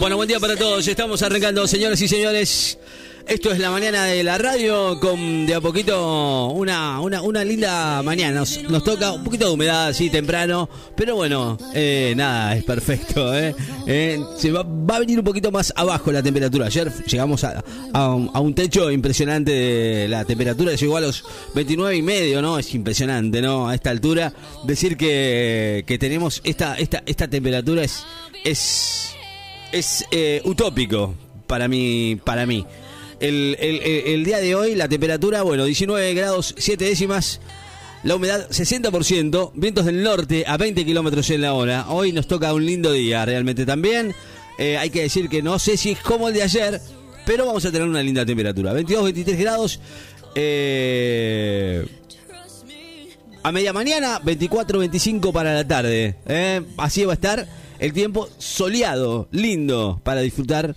Bueno, buen día para todos. Estamos arrancando, señoras y señores. Esto es la mañana de la radio con de a poquito una, una, una linda mañana. Nos, toca un poquito de humedad así temprano, pero bueno, eh, nada, es perfecto. Eh. Eh, se va, a venir un poquito más abajo la temperatura. Ayer llegamos a, a, un, techo impresionante de la temperatura, llegó a los 29 y medio, ¿no? Es impresionante, ¿no? A esta altura, decir que, que tenemos esta, esta, esta temperatura es, es, es utópico para mí, para mí. El, día de hoy la temperatura, bueno, 19 grados 7 décimas. La humedad 60%, vientos del norte a 20 kilómetros en la hora. Hoy nos toca un lindo día realmente también. Eh, hay que decir que no sé si es como el de ayer, pero vamos a tener una linda temperatura. 22, 23 grados. Eh, a media mañana, 24, 25 para la tarde. Eh. Así va a estar el tiempo soleado, lindo para disfrutar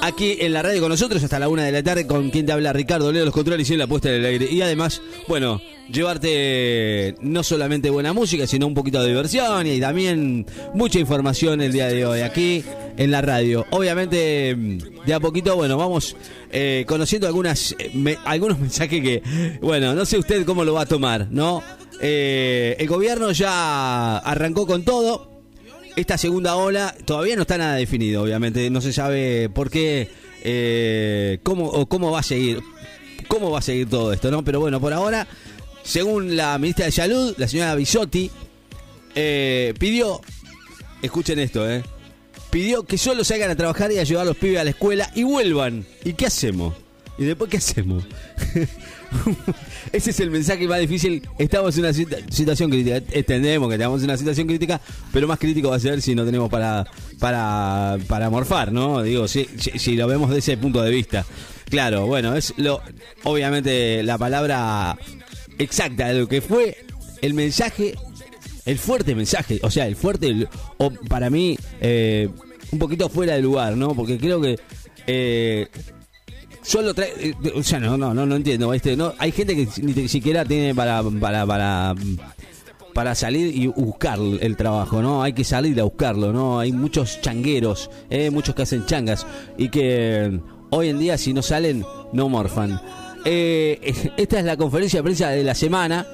aquí en la radio con nosotros hasta la una de la tarde con quien te habla Ricardo Leo los controles y en la puesta del aire. Y además bueno llevarte no solamente buena música sino un poquito de diversión y también mucha información el día de hoy aquí en la radio. Obviamente de a poquito bueno vamos eh, conociendo algunas eh, algunos mensajes que bueno no sé usted cómo lo va a tomar no eh, el gobierno ya arrancó con todo esta segunda ola todavía no está nada definido, obviamente. No se sabe por qué, eh, cómo o cómo va a seguir, cómo va a seguir todo esto, ¿no? Pero bueno, por ahora, según la ministra de Salud, la señora Bisotti, eh, pidió, escuchen esto, ¿eh? Pidió que solo salgan a trabajar y a llevar a los pibes a la escuela y vuelvan. ¿Y qué hacemos? ¿Y después qué hacemos? Ese es el mensaje más difícil. Estamos en una situación crítica. Entendemos que estamos en una situación crítica, pero más crítico va a ser si no tenemos para, para, para morfar, ¿no? Digo, si, si, lo vemos desde ese punto de vista. Claro, bueno, es lo obviamente la palabra exacta de lo que fue el mensaje, el fuerte mensaje, o sea, el fuerte, o para mí, eh, un poquito fuera de lugar, ¿no? Porque creo que eh, solo trae. Eh, o sea, no, no, no, no entiendo. Este, no, hay gente que ni siquiera tiene para, para, para, para salir y buscar el trabajo, ¿no? Hay que salir a buscarlo, ¿no? Hay muchos changueros, ¿eh? muchos que hacen changas y que hoy en día, si no salen, no morfan. Eh, esta es la conferencia de prensa de la semana.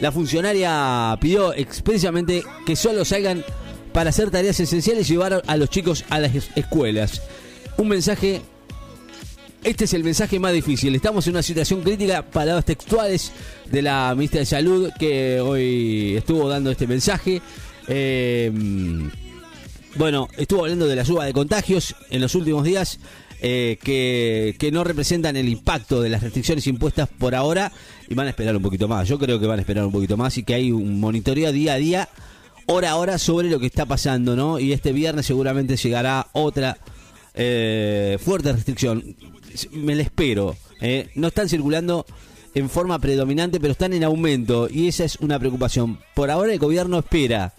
La funcionaria pidió expresamente que solo salgan para hacer tareas esenciales y llevar a los chicos a las escuelas. Un mensaje este es el mensaje más difícil. Estamos en una situación crítica, palabras textuales de la ministra de Salud que hoy estuvo dando este mensaje. Eh, bueno, estuvo hablando de la suba de contagios en los últimos días. Eh, que, que, no representan el impacto de las restricciones impuestas por ahora y van a esperar un poquito más. Yo creo que van a esperar un poquito más y que hay un monitoreo día a día, hora a hora sobre lo que está pasando, ¿no? Y este viernes seguramente llegará otra eh, fuerte restricción me la espero. ¿eh? No están circulando en forma predominante, pero están en aumento y esa es una preocupación. Por ahora el gobierno espera,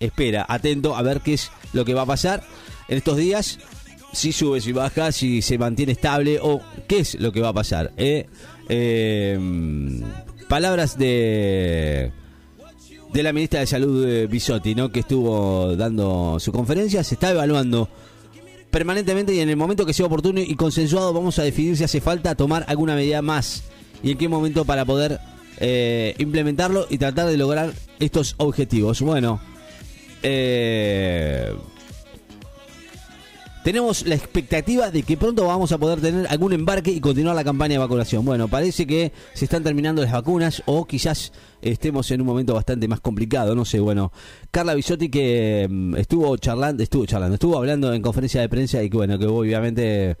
espera, atento a ver qué es lo que va a pasar en estos días, si sube, si baja, si se mantiene estable o qué es lo que va a pasar. ¿eh? Em, palabras de de la ministra de Salud eh, Bisotti, ¿no? que estuvo dando su conferencia, se está evaluando permanentemente y en el momento que sea oportuno y consensuado vamos a decidir si hace falta tomar alguna medida más y en qué momento para poder eh, implementarlo y tratar de lograr estos objetivos. Bueno, eh, tenemos la expectativa de que pronto vamos a poder tener algún embarque y continuar la campaña de vacunación. Bueno, parece que se están terminando las vacunas o quizás estemos en un momento bastante más complicado, no sé. Bueno, Carla Bisotti que mm, estuvo charlando, estuvo charlando, estuvo hablando en conferencia de prensa y que bueno, que obviamente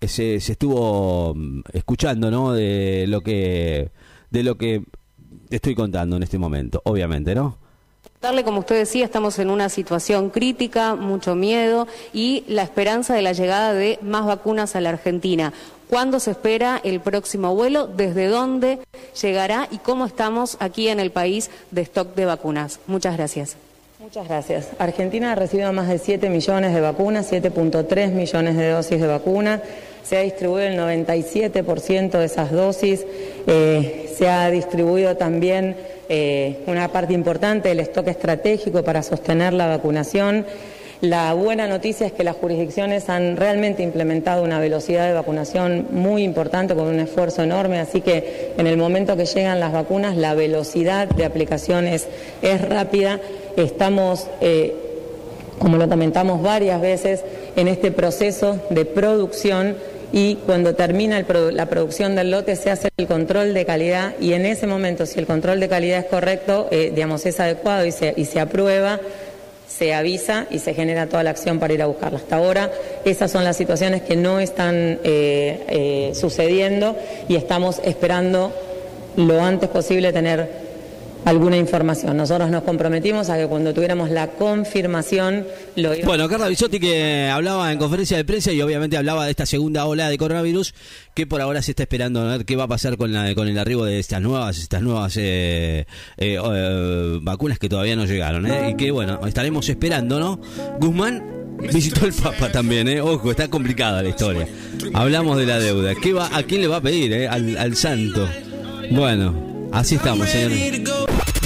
eh, se, se estuvo mm, escuchando, ¿no? De lo que de lo que estoy contando en este momento, obviamente, ¿no? Darle, como usted decía, estamos en una situación crítica, mucho miedo y la esperanza de la llegada de más vacunas a la Argentina. ¿Cuándo se espera el próximo vuelo? ¿Desde dónde llegará? ¿Y cómo estamos aquí en el país de stock de vacunas? Muchas gracias. Muchas gracias. Argentina ha recibido más de 7 millones de vacunas, 7.3 millones de dosis de vacuna. Se ha distribuido el 97% de esas dosis. Eh, se ha distribuido también eh, una parte importante del stock estratégico para sostener la vacunación. La buena noticia es que las jurisdicciones han realmente implementado una velocidad de vacunación muy importante con un esfuerzo enorme, así que en el momento que llegan las vacunas la velocidad de aplicación es, rápida. Estamos, eh, como lo comentamos varias veces, en este proceso de producción y cuando termina la producción del lote se hace el control de calidad y en ese momento si el control de calidad es correcto, eh, digamos, es adecuado y se, y se aprueba, se avisa y se genera toda la acción para ir a buscarla. Hasta ahora esas son las situaciones que no están eh, eh, sucediendo y estamos esperando lo antes posible tener alguna información. Nosotros nos comprometimos a que cuando tuviéramos la confirmación lo íbamos Bueno, Carla Bisotti que hablaba en conferencia de prensa y obviamente hablaba de esta segunda ola de coronavirus que por ahora se está esperando a ver qué va a pasar con la con el arribo de estas nuevas estas nuevas eh, eh, eh, vacunas que todavía no llegaron y que bueno, estaremos esperando, ¿no? Guzmán Visitó el Papa también, ¿eh? Ojo, está complicada la historia. Hablamos de la deuda. ¿Qué va, ¿A quién le va a pedir, eh? Al santo. Bueno, Así estamos, señores.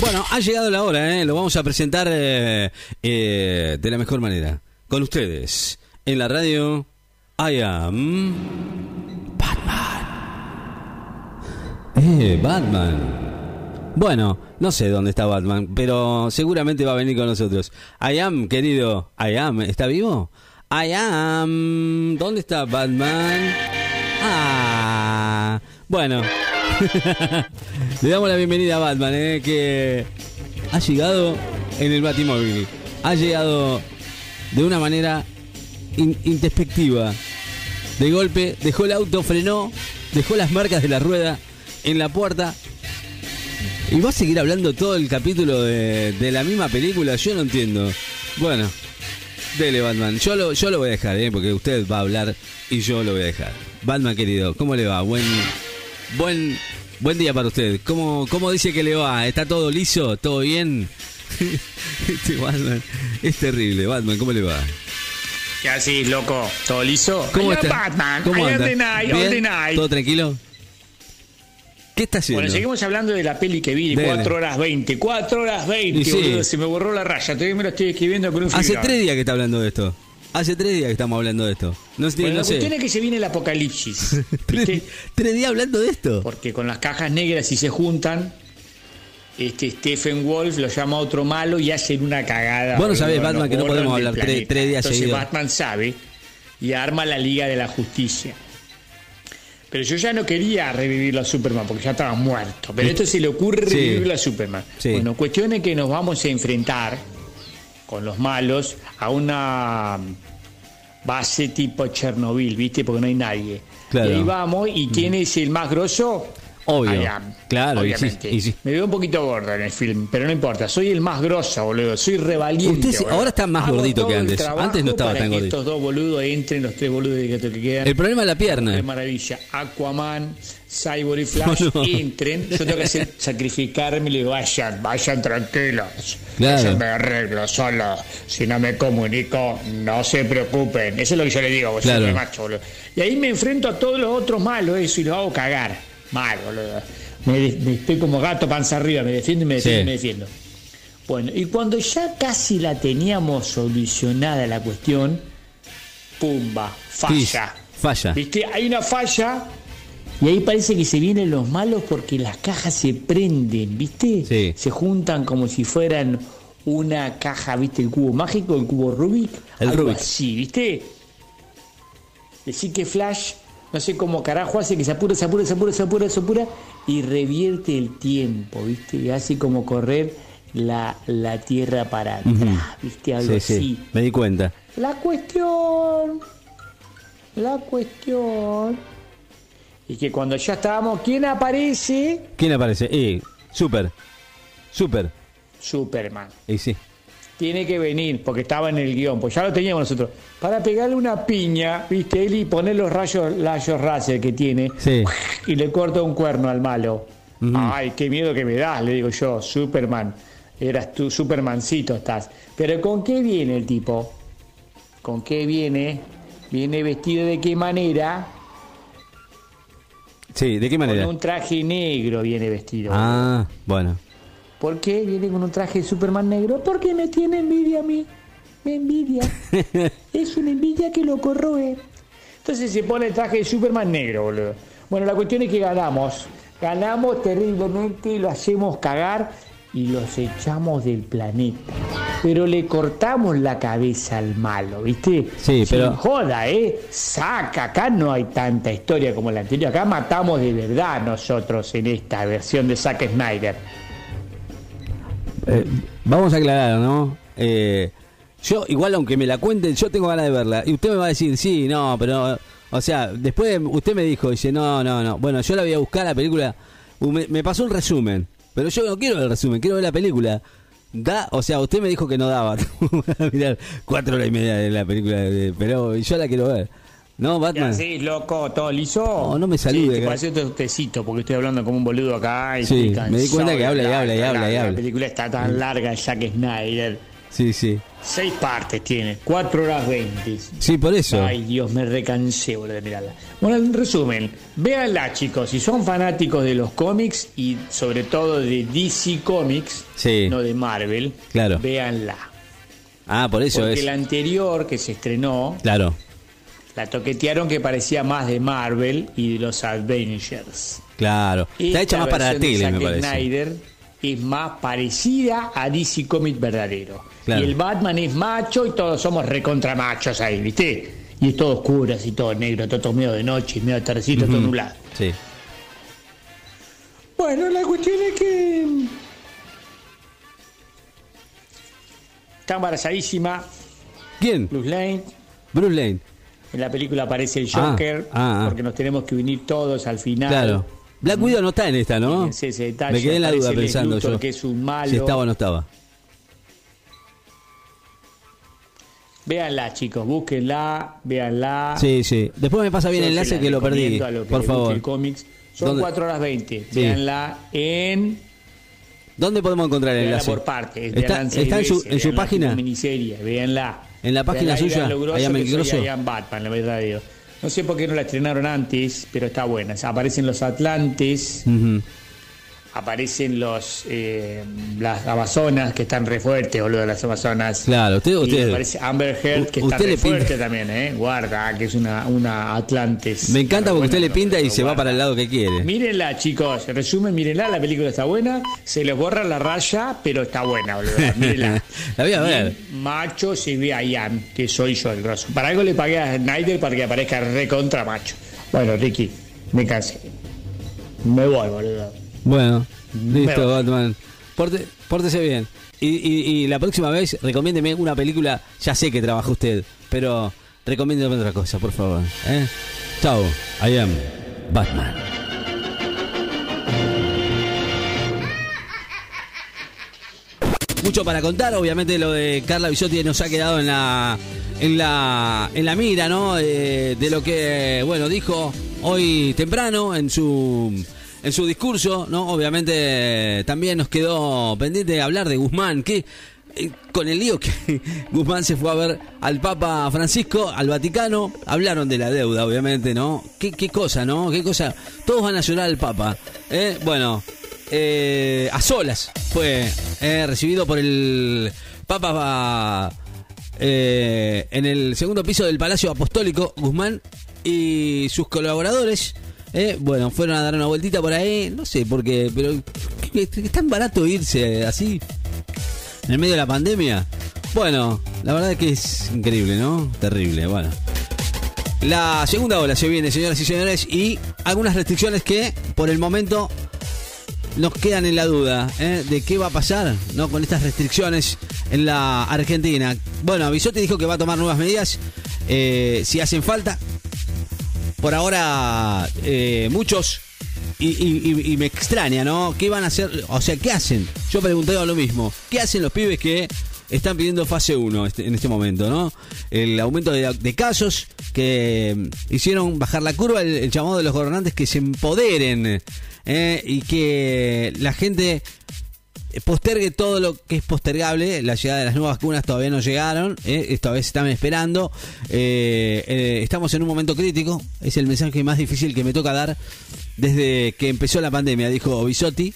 Bueno, ha llegado la hora, ¿eh? lo vamos a presentar eh, eh, de la mejor manera. Con ustedes, en la radio, I am Batman. Eh, Batman. Bueno, no sé dónde está Batman, pero seguramente va a venir con nosotros. I am, querido, I am, ¿está vivo? I am. ¿Dónde está Batman? Ah, bueno. Le damos la bienvenida a Batman, eh, que ha llegado en el Batimóvil. Ha llegado de una manera introspectiva. De golpe, dejó el auto, frenó, dejó las marcas de la rueda en la puerta. ¿Y va a seguir hablando todo el capítulo de, la misma película? Yo no entiendo. Bueno, dele Batman. Yo lo, yo lo voy a dejar, ¿eh? porque usted va a hablar y yo lo voy a dejar. Batman querido, ¿cómo le va? Buen, buen, buen día para usted. ¿Cómo, ¿Cómo dice que le va? ¿Está todo liso? ¿Todo bien? este Batman es terrible. Batman, ¿cómo le va? ¿Qué haces, loco? ¿Todo liso? ¿Cómo está? Batman. ¿Cómo anda? Night, ¿Todo tranquilo? ¿Qué está haciendo? Bueno, seguimos hablando de la peli que vi, 4 horas 20. 4 horas 20, boludo, se me borró la raya. Todavía me lo estoy escribiendo con un Hace tres días que está hablando de esto. Hace tres días que estamos hablando de esto. No, bueno, no la cuestión es que se viene el apocalipsis. ¿Tres, días hablando de esto? Porque con las cajas negras si se juntan, este Stephen Wolf lo llama otro malo y hacen una cagada. Bueno, sabés, Batman, que no podemos hablar tres, días Entonces Batman sabe y arma la Liga de la Justicia. Pero yo ya no quería revivirlo a Superman porque ya estaba muerto. Pero esto se le ocurre revivirlo a Superman. Bueno, cuestión es que nos vamos a enfrentar con los malos a una base tipo Chernobyl, ¿viste? Porque no hay nadie. Y ahí vamos, ¿y quién es el más grosso? Obvio. Claro, obviamente. Me veo un poquito gordo en el film, pero no importa. Soy el más grosso, boludo. Soy revaliente. Usted ahora está más gordito que antes. Antes no estaba tan gordito. estos dos boludos entren, los tres boludos que quedan. El problema es la pierna. Qué maravilla. Aquaman, Cyborg y Flash entren. Yo tengo que hacer, sacrificarme y le digo, vayan, vayan tranquilos. Claro. Yo me arreglo solo. Si no me comunico, no se preocupen. Eso es lo que yo le digo, claro. macho, boludo. Y ahí me enfrento a todos los otros malos, eso, y los hago cagar. Mal, boludo. Me, estoy como gato panza arriba, me defiendo y me defiendo y me defiendo. Bueno, y cuando ya casi la teníamos solucionada la cuestión, pumba, falla. falla. ¿Viste? Hay una falla y ahí parece que se vienen los malos porque las cajas se prenden, ¿viste? Sí. Se juntan como si fueran una caja, ¿viste? El cubo mágico, el cubo Rubik. El Rubik. Sí, ¿viste? Decir que Flash no sé cómo carajo hace que se apura, se apura, se apura, se apura, se apura y revierte el tiempo, ¿viste? Y hace como correr la, la tierra para atrás, ¿viste? Algo sí, así. Me di cuenta. La cuestión, la cuestión, y que cuando ya estábamos, ¿quién aparece? ¿Quién aparece? Eh, Super, Super. Superman. Y sí tiene que venir, porque estaba en el guion, pues ya lo teníamos nosotros, para pegarle una piña, viste, él y poner los rayos, rayos Racer que tiene, y le corta un cuerno al malo. Ay, qué miedo que me das, le digo yo, Superman. Eras tú, Supermancito estás. Pero ¿con qué viene el tipo? ¿Con qué viene? ¿Viene vestido de qué manera? Sí, ¿de qué manera? Con un traje negro viene vestido. Ah, bueno. ¿Por qué viene con un traje de Superman negro? Porque me tiene envidia a mí. Me envidia. es una envidia que lo corroe. Entonces se pone el traje de Superman negro, boludo. Bueno, la cuestión es que ganamos. Ganamos terriblemente, lo hacemos cagar y los echamos del planeta. Pero le cortamos la cabeza al malo, ¿viste? Sí, pero- joda, ¿eh? Saca, acá no hay tanta historia como la anterior. Acá matamos de verdad nosotros en esta versión de Zack Snyder. Eh, vamos a aclarar, ¿no? Eh, yo, igual aunque me la cuenten, yo tengo ganas de verla. Y usted me va a decir, sí, no, pero... O sea, después usted me dijo, dice, no, no, no. Bueno, yo la voy a buscar, la película. Uh, Me, me pasó un resumen. Pero yo no quiero el resumen, quiero ver la película. Da, o sea, usted me dijo que no daba. Mirar cuatro horas y media de la película, pero yo la quiero ver. ¿No, ¿Qué Batman? haces, loco? ¿Todo liso? No, no me salude, Sí, te parece un tecito porque estoy hablando como un boludo acá. Y Sí, me di cuenta que habla y habla y habla y La- habla. La película está tan larga de Zack Snyder. Sí, sí. Seis partes tiene, cuatro horas veinte. Sí, por eso. Ay, Dios, me recansé, boludo, de mirarla. Bueno, en resumen, véanla, chicos. Si son fanáticos de los cómics y sobre todo de DC Comics, Sí. no de Marvel, Claro. véanla. Ah, por eso Porque es. la anterior que se estrenó, Claro, la toquetearon que parecía más de Marvel y de los Avengers. claro. Está hecha más para la tele, me parece. Snyder es más parecida a DC Comics verdadero. Claro. Y el Batman es macho y todos somos recontra machos ahí, ¿viste? Y es todo oscuro, así todo negro, todo medio de noche, medio de tardecito, todo Ujú. nublado. Sí. Bueno, la cuestión es que. Está embarazadísima, ¿Quién? Bruce Lane. Bruce Lane. En la película aparece el Ah, Joker, ah, ah. porque nos tenemos que unir todos al final. Claro. Black Widow no está en esta, ¿no? Fíjense ese detalle, Me quedé en la duda pensando Luthor, yo. que es un malo. Si estaba o no estaba. Véanla, chicos, búsquenla, véanla. Sí, sí. Después me pasa bien Yo el enlace la que lo perdí. lo que Por favor. el cómics. Son ¿Dónde? 4 horas 20. Sí. Véanla en. ¿Dónde podemos encontrar el Véanla enlace? por partes. ¿Está, está en su, en su página? miniserie, véanla. ¿En la página suya? grosso Ian Batman, la verdad Dios. No sé por qué no la estrenaron antes, pero está buena. Aparecen los Atlantes. Aparecen los eh, las Amazonas que están re fuertes, boludo, las Amazonas. Claro, usted- Y usted- aparece Amber Heard que está re fuerte también, eh. Guarda, que es una, una Atlantis. Me encanta porque usted le pinta y se va para el lado que quiere. Mírenla, chicos. En resumen, mírenla. La película está buena. Se les borra la raya, pero está buena, boludo. Mírenla. La voy a ver. Macho se ve a Ian, que soy yo el grosso. Para algo le pagué a Snyder para que aparezca recontra macho. Bueno, Ricky, me cansé. Me voy, boludo. Bueno, listo, Pero- Batman. Porte- pórtese bien. Y, y- y la próxima vez, recomiéndeme una película. Ya sé que trabaja usted, pero recomiéndeme otra cosa, por favor. ¿eh? Chao, I am Batman. Mucho para contar, obviamente lo de Carla Bisotti nos ha quedado en la en la en la mira, ¿no? Eh, de lo que bueno dijo hoy temprano en su en su discurso, ¿no? Obviamente también nos quedó pendiente hablar de Guzmán, que eh, con el lío que Guzmán se fue a ver al Papa Francisco, al Vaticano, hablaron de la deuda, obviamente, ¿no? ¿Qué, cosa, ¿no? ¿Qué cosa? Todos van a llorar al Papa. ¿eh? Bueno, eh, a solas fue eh, recibido por el Papa en el segundo piso del Palacio Apostólico Guzmán y sus colaboradores. Eh, bueno, fueron a dar una vueltita por ahí, no sé por qué, pero ¿qué- qué- es tan barato irse así en el medio de la pandemia. Bueno, la verdad es que es increíble, ¿no? Terrible, bueno. La segunda ola se viene, señoras y señores, y algunas restricciones que por el momento nos quedan en la duda ¿eh? de qué va a pasar ¿no? con estas restricciones en la Argentina. Bueno, Bisotti dijo que va a tomar nuevas medidas eh, si hacen falta. Por ahora, eh, muchos, y, me extraña, ¿no? ¿Qué van a hacer? O sea, ¿qué hacen? Yo pregunté lo mismo. ¿Qué hacen los pibes que están pidiendo fase 1 este- en este momento, ¿no? El aumento de, casos que mm, hicieron bajar la curva, el, el llamado de los gobernantes que se empoderen ¿eh? y que la gente postergue todo lo que es postergable. La llegada de las nuevas vacunas todavía no llegaron. ¿eh? Esta vez están esperando. Eh, eh, estamos en un momento crítico. Es el mensaje más difícil que me toca dar desde que empezó la pandemia, dijo Bisotti.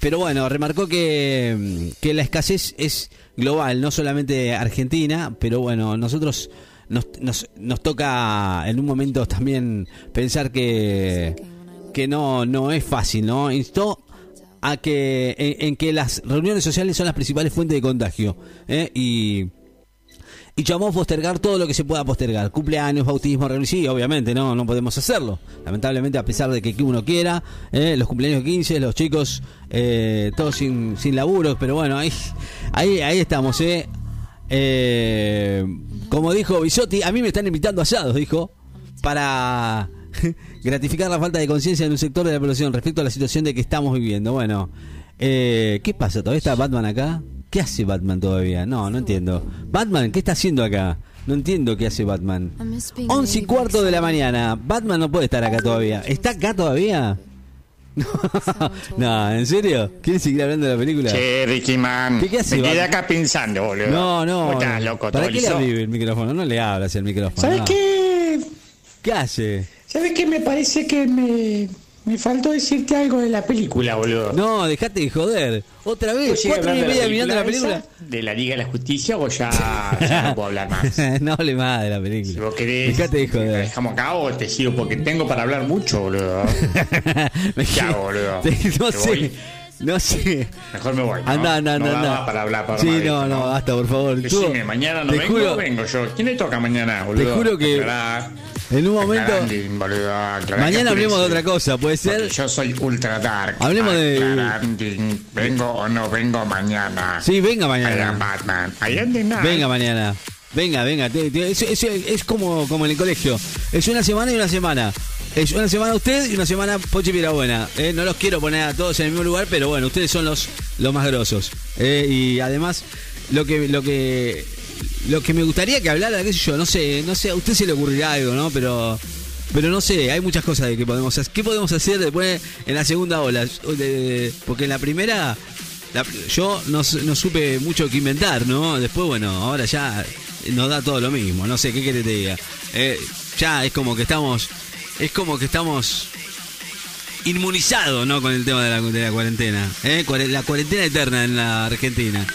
pero bueno, remarcó que, que la escasez es global, no solamente Argentina, pero bueno, nosotros nos, nos, nos toca en un momento también pensar que, que no, no es fácil, ¿no? Instó a que en, que las reuniones sociales son las principales fuentes de contagio ¿eh? y y llamó postergar todo lo que se pueda postergar. Cumpleaños, bautismo, reuniones, sí, obviamente, no, no podemos hacerlo. Lamentablemente, a pesar de que uno quiera, ¿eh? los cumpleaños 15, los chicos, eh, todos sin, sin laburo, pero bueno, ahí, ahí, ahí estamos. Eh, como dijo Bisotti, a mí me están invitando asados, dijo, para gratificar la falta de conciencia en un sector de la población respecto a la situación de que estamos viviendo. Bueno, eh, ¿qué pasa? ¿Todavía está Batman acá? ¿Qué hace Batman todavía? No, no entiendo. Batman, ¿qué está haciendo acá? No entiendo qué hace Batman. Once y cuarto de la mañana. Batman no puede estar acá todavía. ¿Está acá todavía? no, ¿en serio? ¿Quieres seguir hablando de la película? Che, Ricky Man. ¿Qué, hace, Me quedé acá pensando, boludo. No, no. Estás loco, ¿Para qué le abribe el micrófono? No le hablas el micrófono. ¿Sabes qué? ¿Qué hace? ¿Sabes qué? Me parece que me me faltó decirte algo de la película, boludo. No, dejate de joder. Otra vez, cuatro y media mirando la película. ¿De la Liga de la Justicia o ya, no puedo hablar más? no hable más de la película. Si vos querés, dejate de joder. dejamos acá o te sigo porque tengo para hablar mucho, boludo. ¿Qué hago, boludo? no sé. No sé. Mejor me voy. ¿no? Anda, anda, anda. No para hablar para Sí, no, no, basta, por favor. Decime, mañana no vengo, juro, vengo yo. ¿Quién le toca mañana, boludo? Te juro que. En un momento. Mañana hablemos de otra cosa, puede ser. yo soy ultra dark. Hablemos de. Vengo o no vengo mañana. Sí, venga mañana. Batman. Venga mañana. Venga, venga. Es, es, como, como en el colegio. Es una semana y una semana. Es una semana usted y una semana Pochi Pirabuena. Eh, no los quiero poner a todos en el mismo lugar, pero bueno, ustedes son los, los más grosos. Eh, y además, lo que, lo que lo que me gustaría que hablara, qué sé yo, no sé, no sé, a usted se le ocurrirá algo, ¿no? Pero pero no sé, hay muchas cosas de que podemos hacer. ¿Qué podemos hacer después en la segunda ola? Porque en la primera yo no, no, supe mucho que inventar, ¿no? Después, bueno, ahora ya nos da todo lo mismo. No sé, ¿qué querés te diga? Eh, ya es como que estamos, es como que estamos inmunizados, ¿no? Con el tema de la, de la cuarentena. ¿eh? La cuarentena eterna en la Argentina.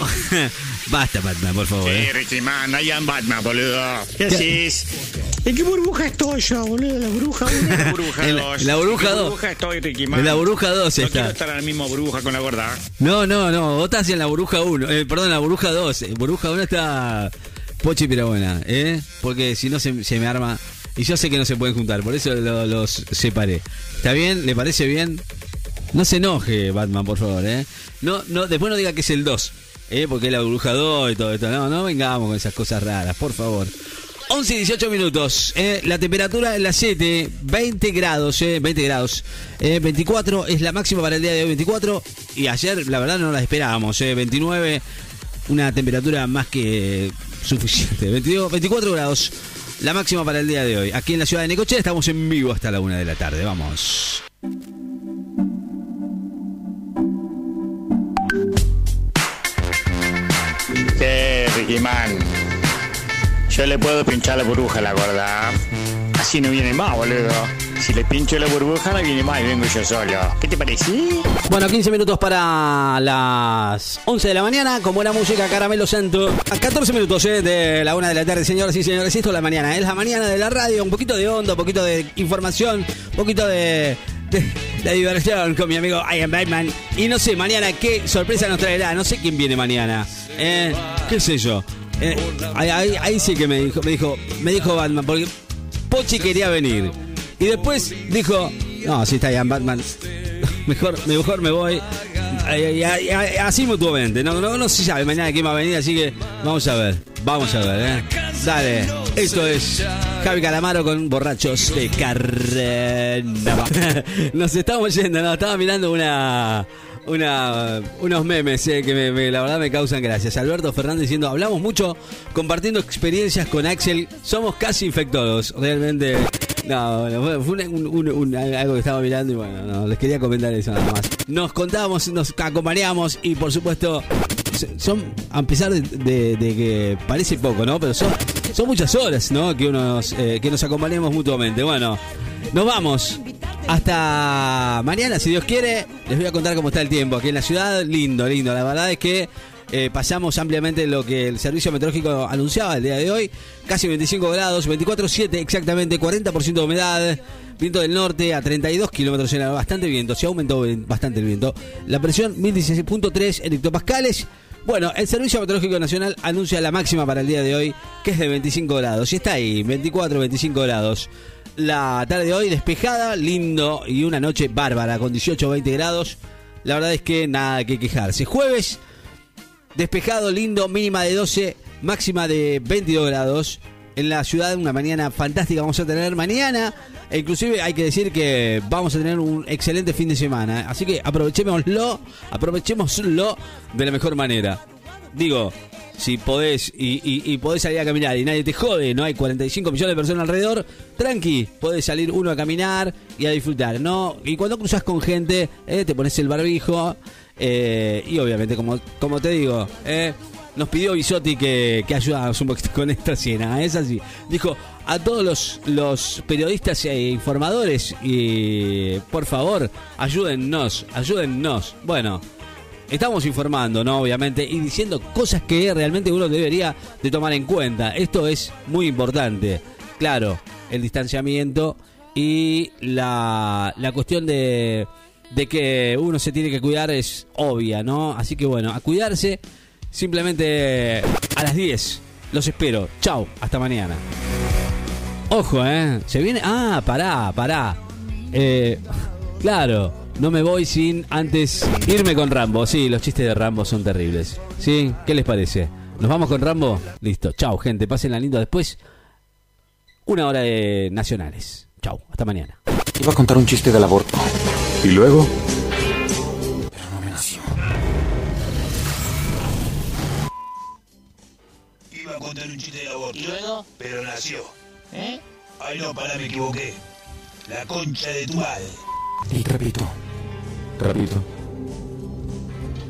Basta, Batman, por favor. Sí, eh. Richie Man, en Batman, boludo. ¿Qué haces? ¿En qué burbuja estoy yo, boludo? La burbuja 1 la burbuja 2. La burbuja 2. burbuja estoy, Ricky Man? En la burbuja 2 está. No quiero estar en la misma burbuja con la gorda. No, no, no. Vos estás en la burbuja 1. Eh, perdón, la burbuja 2. Burbuja 1 está Pochi buena, ¿eh? Porque si no se, se, me arma. Y yo sé que no se pueden juntar, por eso los separé. ¿Está bien? ¿Le parece bien? No se enoje, Batman, por favor, ¿eh? No, no, después no diga que es el 2. ¿Eh? porque es la bruja 2 y todo esto. No, no vengamos con esas cosas raras, por favor. 11 y 18 minutos. ¿eh? la temperatura en la 7, 20 grados, eh, 20 grados. 24 eh, es la máxima para el día de hoy, 24. Y ayer, la verdad, no la esperábamos. Eh, 29, una temperatura más que suficiente. 22, 24 grados, la máxima para el día de hoy. Aquí en la ciudad de Necochea estamos en vivo hasta la 1 de la tarde. Vamos. Man. Yo le puedo pinchar la burbuja a la gorda. Así no viene más, boludo. Si le pincho la burbuja, no viene más y vengo yo solo. ¿Qué te parece? Bueno, 15 minutos para las 11 de la mañana, con buena música, Caramelo Santo. A 14 minutos eh, de la 1 de la tarde, señoras y señores. Esto es la mañana, es la mañana de la radio. Un poquito de onda, un poquito de información, un poquito de, diversión con mi amigo Ian Batman. Y no sé, mañana qué sorpresa nos traerá. No sé quién viene mañana. Eh, ¿Qué sé yo? Eh, ahí, sí que me dijo, me dijo, me dijo Batman, porque Pochi quería venir. Y después dijo, no, si está Ian Batman, mejor, mejor me voy. Así mutuamente, no, no, no se sabe mañana quién va a venir, así que vamos a ver, vamos a ver, ¿eh? Dale, esto es Javi Calamaro con borrachos de carrera. Nos estamos yendo, no, estaba mirando una una, unos memes eh, que la verdad me causan gracias. Alberto Fernández diciendo, hablamos mucho compartiendo experiencias con Axel, somos casi infectólogos, realmente. No, fue algo que estaba mirando y bueno, les quería comentar eso nada más. Nos contábamos, nos acompañamos y por supuesto, son, a pesar de, que parece poco, ¿no? Pero son, son muchas horas, ¿no? Que, unos, eh, que nos acompañemos mutuamente. Bueno, nos vamos Hasta mañana, si Dios quiere, les voy a contar cómo está el tiempo aquí en la ciudad. Lindo, lindo. La verdad es que eh, pasamos ampliamente lo que el servicio meteorológico anunciaba el día de hoy. Casi 25 grados, 24.7 exactamente, 40% de humedad. Viento del norte a 32 kilómetros en hora, bastante viento, se aumentó bastante el viento. La presión 1016.3 en hectopascales. Bueno, el Servicio Meteorológico Nacional anuncia la máxima para el día de hoy, que es de 25 grados. Y está ahí, 24, 25 grados. La tarde de hoy despejada, lindo y una noche bárbara con 18, 20 grados. La verdad es que nada que quejarse. Jueves, despejado, lindo, mínima de 12, máxima de 22 grados. En la ciudad, una mañana fantástica vamos a tener mañana. E inclusive hay que decir que vamos a tener un excelente fin de semana. Así que aprovechémoslo, aprovechémoslo de la mejor manera. Digo, si podés y, podés salir a caminar y nadie te jode, no hay 45 millones de personas alrededor, tranqui, podés salir uno a caminar y a disfrutar, ¿no? Y cuando cruzas con gente, eh, te pones el barbijo eh, y obviamente, como, como te digo, eh, nos pidió Bisotti que, que ayudáramos un poquito con esta cena, es así. Dijo, a todos los, los periodistas e informadores y por favor, ayúdennos, ayúdennos. Bueno, estamos informando, ¿no? Obviamente, y diciendo cosas que realmente uno debería de tomar en cuenta. Esto es muy importante. Claro, el distanciamiento y la, la cuestión de, de que uno se tiene que cuidar es obvia, ¿no? Así que bueno, a cuidarse simplemente a las 10. Los espero. Chao, hasta mañana. Ojo, ¿eh? Se viene... Ah, pará, pará. Eh, claro, no me voy sin antes irme con Rambo. Sí, los chistes de Rambo son terribles. ¿Sí? ¿Qué les parece? ¿Nos vamos con Rambo? Listo. Chao, gente. Pásenla lindo después. Una hora de nacionales. Chao. Hasta mañana. Iba a contar un chiste del aborto. ¿Y luego? ¿Y luego? Pero nació. ¿Eh? Ay, no, pará, me equivoqué. La concha de tu madre. Y repito. Repito.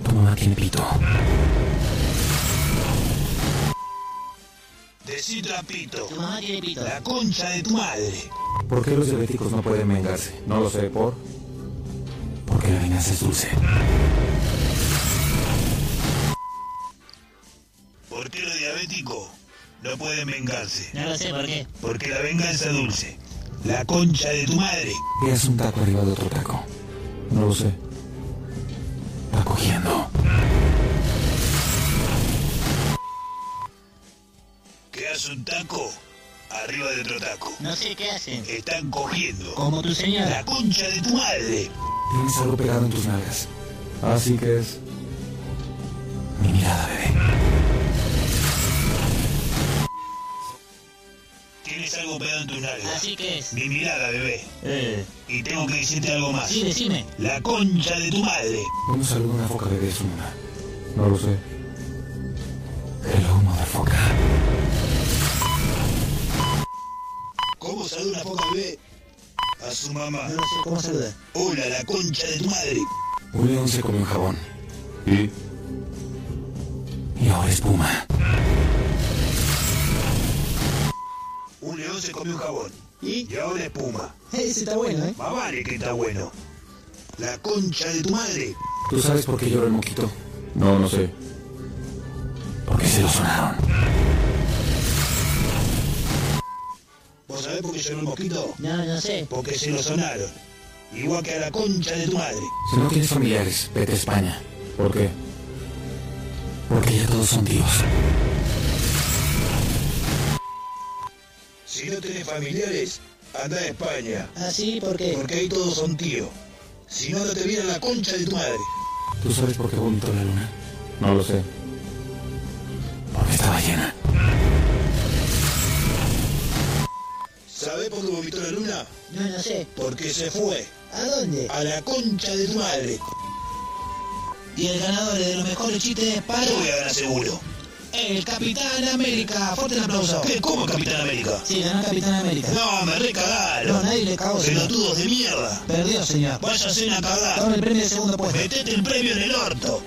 Tu mamá tiene pito. Decí trapito. Tu mamá tiene pito. La concha de tu madre. ¿Por qué los diabéticos no pueden vengarse? No lo sé, ¿por? Porque la venganza es dulce. ¿Por qué los diabéticos no pueden vengarse? No lo sé, ¿por qué? Porque la venganza es dulce. La concha de tu madre. ¿Qué es un taco arriba de otro taco? No lo sé. Está cogiendo. ¿Qué hace un taco? Arriba de otro taco. No sé qué hacen. Están cogiendo. Como tu señora. La concha de tu madre. Tienes algo pegado en tus nalgas. Así que es. Mi mirada, bebé. Tienes algo pegado en tus nalgas. Así que es. Mi mirada, bebé. Eh. Y tengo que decirte algo más. Sí, decime. La concha de tu madre. ¿Cómo saluda una foca bebé su luna? No lo sé. Hello, motherfucker. ¿Cómo saluda una foca bebé? A su mamá. No lo sé, ¿cómo saluda? Hola, la concha de tu madre. Un león se comió un jabón. ¿Y? Y ahora espuma. Un león se comió un jabón. ¿Y? Y ahora espuma. Ese está bueno, ¿eh? Más vale que está bueno. La concha de tu madre. ¿Tú sabes por qué llora el moquito? No, no sé. Porque se lo sonaron. ¿Vos sabés por qué lloró el mosquito? No, no sé. Porque se lo sonaron. Igual que a la concha de tu madre. Si no tienes familiares, vete a España. ¿Por qué? Porque ya todos son tíos. Si no tenés familiares, anda a España. ¿Ah, sí? ¿Por qué? Porque ahí todos son tíos. Si no, no te viene la concha de tu madre. ¿Tú sabes por qué vomitó la luna? No lo sé. Porque estaba llena. ¿Sabés por qué vomitó la luna? No, no sé. Porque se fue. ¿A dónde? A la concha de tu madre. Y el ganador de los mejores chistes para... Yo voy a ganar seguro. El Capitán América. Fuerte el aplauso. ¿Qué? ¿Cómo Capitán América? Sí, ganó el Capitán América. No, me recagaron. No, nadie le cagó. Pelotudos de mierda. Perdió, señor. Váyase a cagar. Toma el premio de segundo puesto. Metete el premio en el orto.